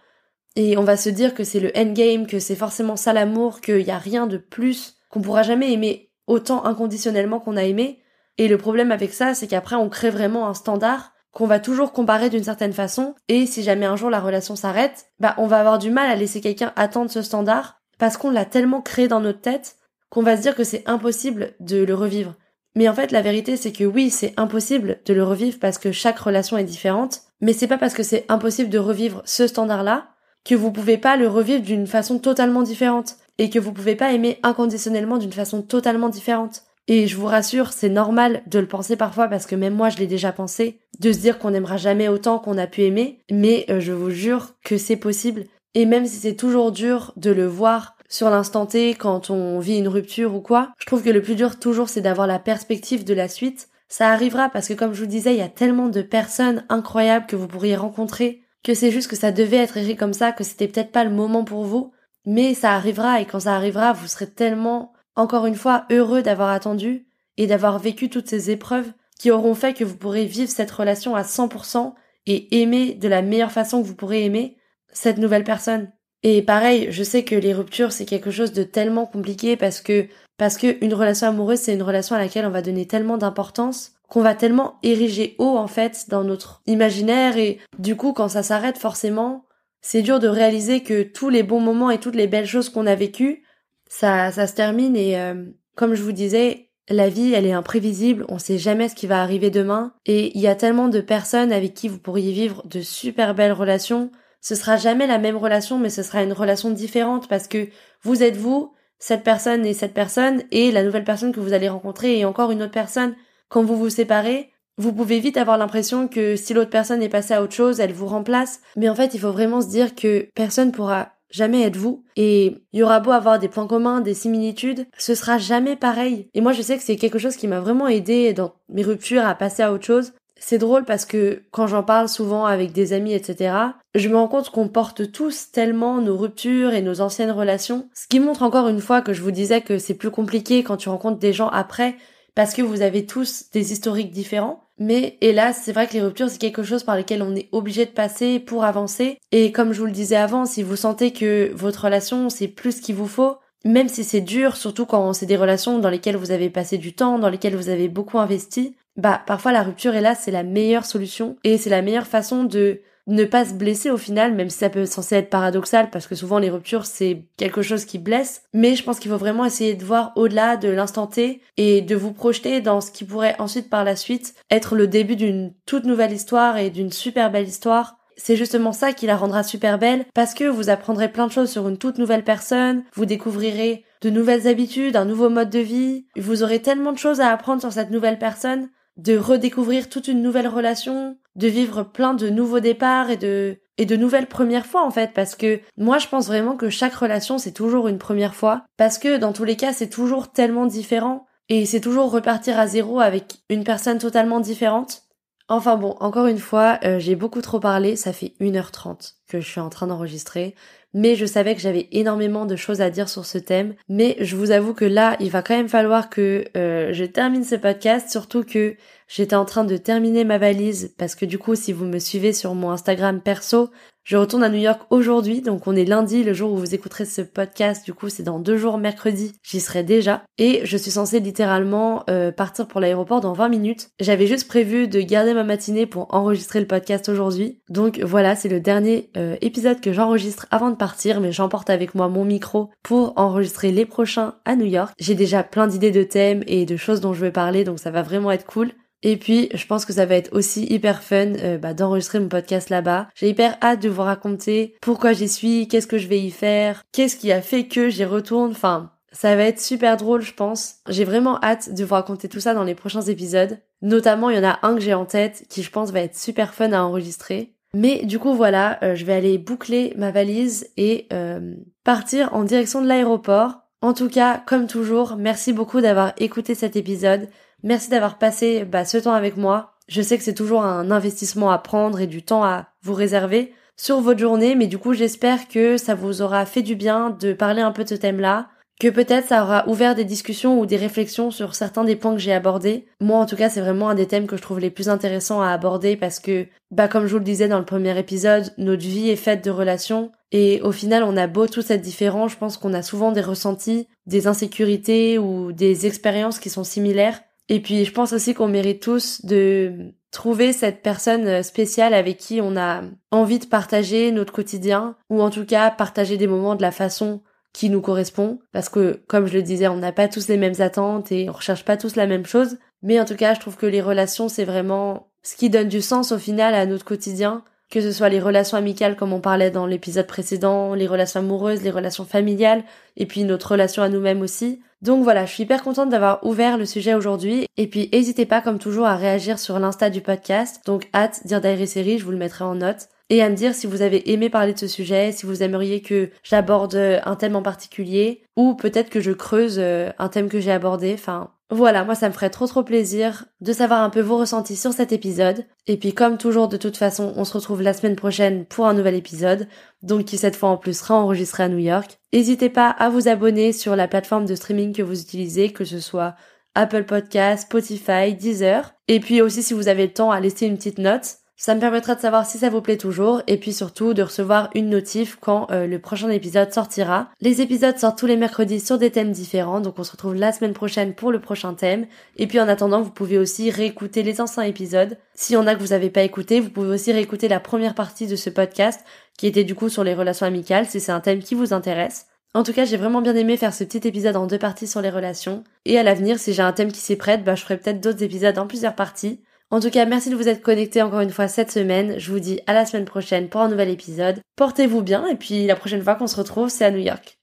et on va se dire que c'est le endgame, que c'est forcément ça l'amour, qu'il y a rien de plus, qu'on pourra jamais aimer autant inconditionnellement qu'on a aimé. Et le problème avec ça, c'est qu'après on crée vraiment un standard qu'on va toujours comparer d'une certaine façon, et si jamais un jour la relation s'arrête, bah on va avoir du mal à laisser quelqu'un attendre ce standard, parce qu'on l'a tellement créé dans notre tête qu'on va se dire que c'est impossible de le revivre. Mais en fait, la vérité, c'est que oui, c'est impossible de le revivre parce que chaque relation est différente, mais c'est pas parce que c'est impossible de revivre ce standard-là que vous pouvez pas le revivre d'une façon totalement différente et que vous pouvez pas aimer inconditionnellement d'une façon totalement différente. Et je vous rassure, c'est normal de le penser parfois parce que même moi je l'ai déjà pensé, de se dire qu'on n'aimera jamais autant qu'on a pu aimer, mais euh, je vous jure que c'est possible. Et même si c'est toujours dur de le voir sur l'instant T quand on vit une rupture ou quoi, je trouve que le plus dur toujours c'est d'avoir la perspective de la suite. Ça arrivera parce que comme je vous disais, il y a tellement de personnes incroyables que vous pourriez rencontrer que c'est juste que ça devait être écrit comme ça, que c'était peut-être pas le moment pour vous, mais ça arrivera et quand ça arrivera, vous serez tellement encore une fois heureux d'avoir attendu et d'avoir vécu toutes ces épreuves qui auront fait que vous pourrez vivre cette relation à 100% et aimer de la meilleure façon que vous pourrez aimer cette nouvelle personne. Et pareil, je sais que les ruptures c'est quelque chose de tellement compliqué parce que parce que une relation amoureuse c'est une relation à laquelle on va donner tellement d'importance qu'on va tellement ériger haut en fait dans notre imaginaire et du coup quand ça s'arrête forcément c'est dur de réaliser que tous les bons moments et toutes les belles choses qu'on a vécues ça, ça se termine et euh, comme je vous disais, la vie, elle est imprévisible, on sait jamais ce qui va arriver demain et il y a tellement de personnes avec qui vous pourriez vivre de super belles relations. Ce sera jamais la même relation, mais ce sera une relation différente parce que vous êtes vous, cette personne et cette personne et la nouvelle personne que vous allez rencontrer et encore une autre personne. Quand vous vous séparez, vous pouvez vite avoir l'impression que si l'autre personne est passée à autre chose, elle vous remplace. Mais en fait, il faut vraiment se dire que personne pourra jamais être vous. Et il y aura beau avoir des points communs, des similitudes, ce sera jamais pareil. Et moi, je sais que c'est quelque chose qui m'a vraiment aidé dans mes ruptures à passer à autre chose. C'est drôle parce que quand j'en parle souvent avec des amis, etc., je me rends compte qu'on porte tous tellement nos ruptures et nos anciennes relations. Ce qui montre encore une fois que je vous disais que c'est plus compliqué quand tu rencontres des gens après parce que vous avez tous des historiques différents. Mais hélas, c'est vrai que les ruptures, c'est quelque chose par lequel on est obligé de passer pour avancer. Et comme je vous le disais avant, si vous sentez que votre relation, c'est plus ce qu'il vous faut, même si c'est dur, surtout quand c'est des relations dans lesquelles vous avez passé du temps, dans lesquelles vous avez beaucoup investi, bah parfois la rupture, hélas, c'est la meilleure solution. Et c'est la meilleure façon de ne pas se blesser au final, même si ça peut censé être paradoxal parce que souvent les ruptures c'est quelque chose qui blesse. Mais je pense qu'il faut vraiment essayer de voir au-delà de l'instant T et de vous projeter dans ce qui pourrait ensuite par la suite être le début d'une toute nouvelle histoire et d'une super belle histoire. C'est justement ça qui la rendra super belle parce que vous apprendrez plein de choses sur une toute nouvelle personne, vous découvrirez de nouvelles habitudes, un nouveau mode de vie, vous aurez tellement de choses à apprendre sur cette nouvelle personne de redécouvrir toute une nouvelle relation, de vivre plein de nouveaux départs et de et de nouvelles premières fois en fait. Parce que moi je pense vraiment que chaque relation c'est toujours une première fois. Parce que dans tous les cas c'est toujours tellement différent. Et c'est toujours repartir à zéro avec une personne totalement différente. Enfin bon, encore une fois, euh, j'ai beaucoup trop parlé, ça fait 1h30 que je suis en train d'enregistrer mais je savais que j'avais énormément de choses à dire sur ce thème. Mais je vous avoue que là, il va quand même falloir que euh, je termine ce podcast, surtout que j'étais en train de terminer ma valise, parce que du coup, si vous me suivez sur mon Instagram perso, je retourne à New York aujourd'hui, donc on est lundi, le jour où vous écouterez ce podcast, du coup c'est dans deux jours, mercredi, j'y serai déjà. Et je suis censée littéralement euh, partir pour l'aéroport dans 20 minutes. J'avais juste prévu de garder ma matinée pour enregistrer le podcast aujourd'hui. Donc voilà, c'est le dernier euh, épisode que j'enregistre avant de partir, mais j'emporte avec moi mon micro pour enregistrer les prochains à New York. J'ai déjà plein d'idées de thèmes et de choses dont je vais parler, donc ça va vraiment être cool. Et puis, je pense que ça va être aussi hyper fun euh, bah, d'enregistrer mon podcast là-bas. J'ai hyper hâte de vous raconter pourquoi j'y suis, qu'est-ce que je vais y faire, qu'est-ce qui a fait que j'y retourne. Enfin, ça va être super drôle, je pense. J'ai vraiment hâte de vous raconter tout ça dans les prochains épisodes. Notamment, il y en a un que j'ai en tête qui, je pense, va être super fun à enregistrer. Mais du coup, voilà, euh, je vais aller boucler ma valise et euh, partir en direction de l'aéroport. En tout cas, comme toujours, merci beaucoup d'avoir écouté cet épisode. Merci d'avoir passé bah, ce temps avec moi. Je sais que c'est toujours un investissement à prendre et du temps à vous réserver sur votre journée, mais du coup j'espère que ça vous aura fait du bien de parler un peu de ce thème-là, que peut-être ça aura ouvert des discussions ou des réflexions sur certains des points que j'ai abordés. Moi, en tout cas, c'est vraiment un des thèmes que je trouve les plus intéressants à aborder parce que, bah, comme je vous le disais dans le premier épisode, notre vie est faite de relations et au final, on a beau tous être différents, je pense qu'on a souvent des ressentis, des insécurités ou des expériences qui sont similaires. Et puis, je pense aussi qu'on mérite tous de trouver cette personne spéciale avec qui on a envie de partager notre quotidien ou en tout cas partager des moments de la façon qui nous correspond. Parce que comme je le disais on n'a pas tous les mêmes attentes et on recherche pas tous la même chose. Mais en tout cas je trouve que les relations c'est vraiment ce qui donne du sens au final à notre quotidien que ce soit les relations amicales comme on parlait dans l'épisode précédent, les relations amoureuses, les relations familiales, et puis notre relation à nous-mêmes aussi. Donc voilà, je suis hyper contente d'avoir ouvert le sujet aujourd'hui, et puis n'hésitez pas comme toujours à réagir sur l'insta du podcast, donc hâte dire d'ailleurs série, je vous le mettrai en note et à me dire si vous avez aimé parler de ce sujet, si vous aimeriez que j'aborde un thème en particulier, ou peut-être que je creuse euh, un thème que j'ai abordé. Enfin, voilà, moi ça me ferait trop trop plaisir de savoir un peu vos ressentis sur cet épisode. Et puis comme toujours, de toute façon, on se retrouve la semaine prochaine pour un nouvel épisode, donc qui cette fois en plus sera enregistré à New York. N'hésitez pas à vous abonner sur la plateforme de streaming que vous utilisez, que ce soit Apple Podcast, Spotify, Deezer. Et puis aussi si vous avez le temps à laisser une petite note. Ça me permettra de savoir si ça vous plaît toujours et puis surtout de recevoir une notif quand euh, le prochain épisode sortira. Les épisodes sortent tous les mercredis sur des thèmes différents, donc on se retrouve la semaine prochaine pour le prochain thème. Et puis en attendant, vous pouvez aussi réécouter les anciens épisodes. Si y en a que vous n'avez pas écouté, vous pouvez aussi réécouter la première partie de ce podcast qui était du coup sur les relations amicales si c'est un thème qui vous intéresse. En tout cas, j'ai vraiment bien aimé faire ce petit épisode en deux parties sur les relations. Et à l'avenir, si j'ai un thème qui s'y prête, bah, je ferai peut-être d'autres épisodes en plusieurs parties. En tout cas, merci de vous être connectés encore une fois cette semaine. Je vous dis à la semaine prochaine pour un nouvel épisode. Portez-vous bien et puis la prochaine fois qu'on se retrouve, c'est à New York.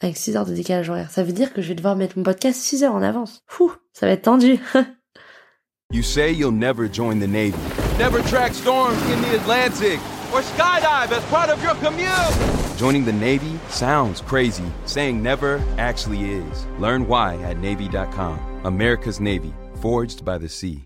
Avec 6 heures de décalage horaire. Ça veut dire que je vais devoir mettre mon podcast 6 heures en avance. Fou, ça va être tendu. you say you'll never join the Navy. Never track storms in the Atlantic. Or skydive as part of your commute. Joining the Navy sounds crazy. Saying never actually is. Learn why at Navy.com. America's Navy. Forged by the sea.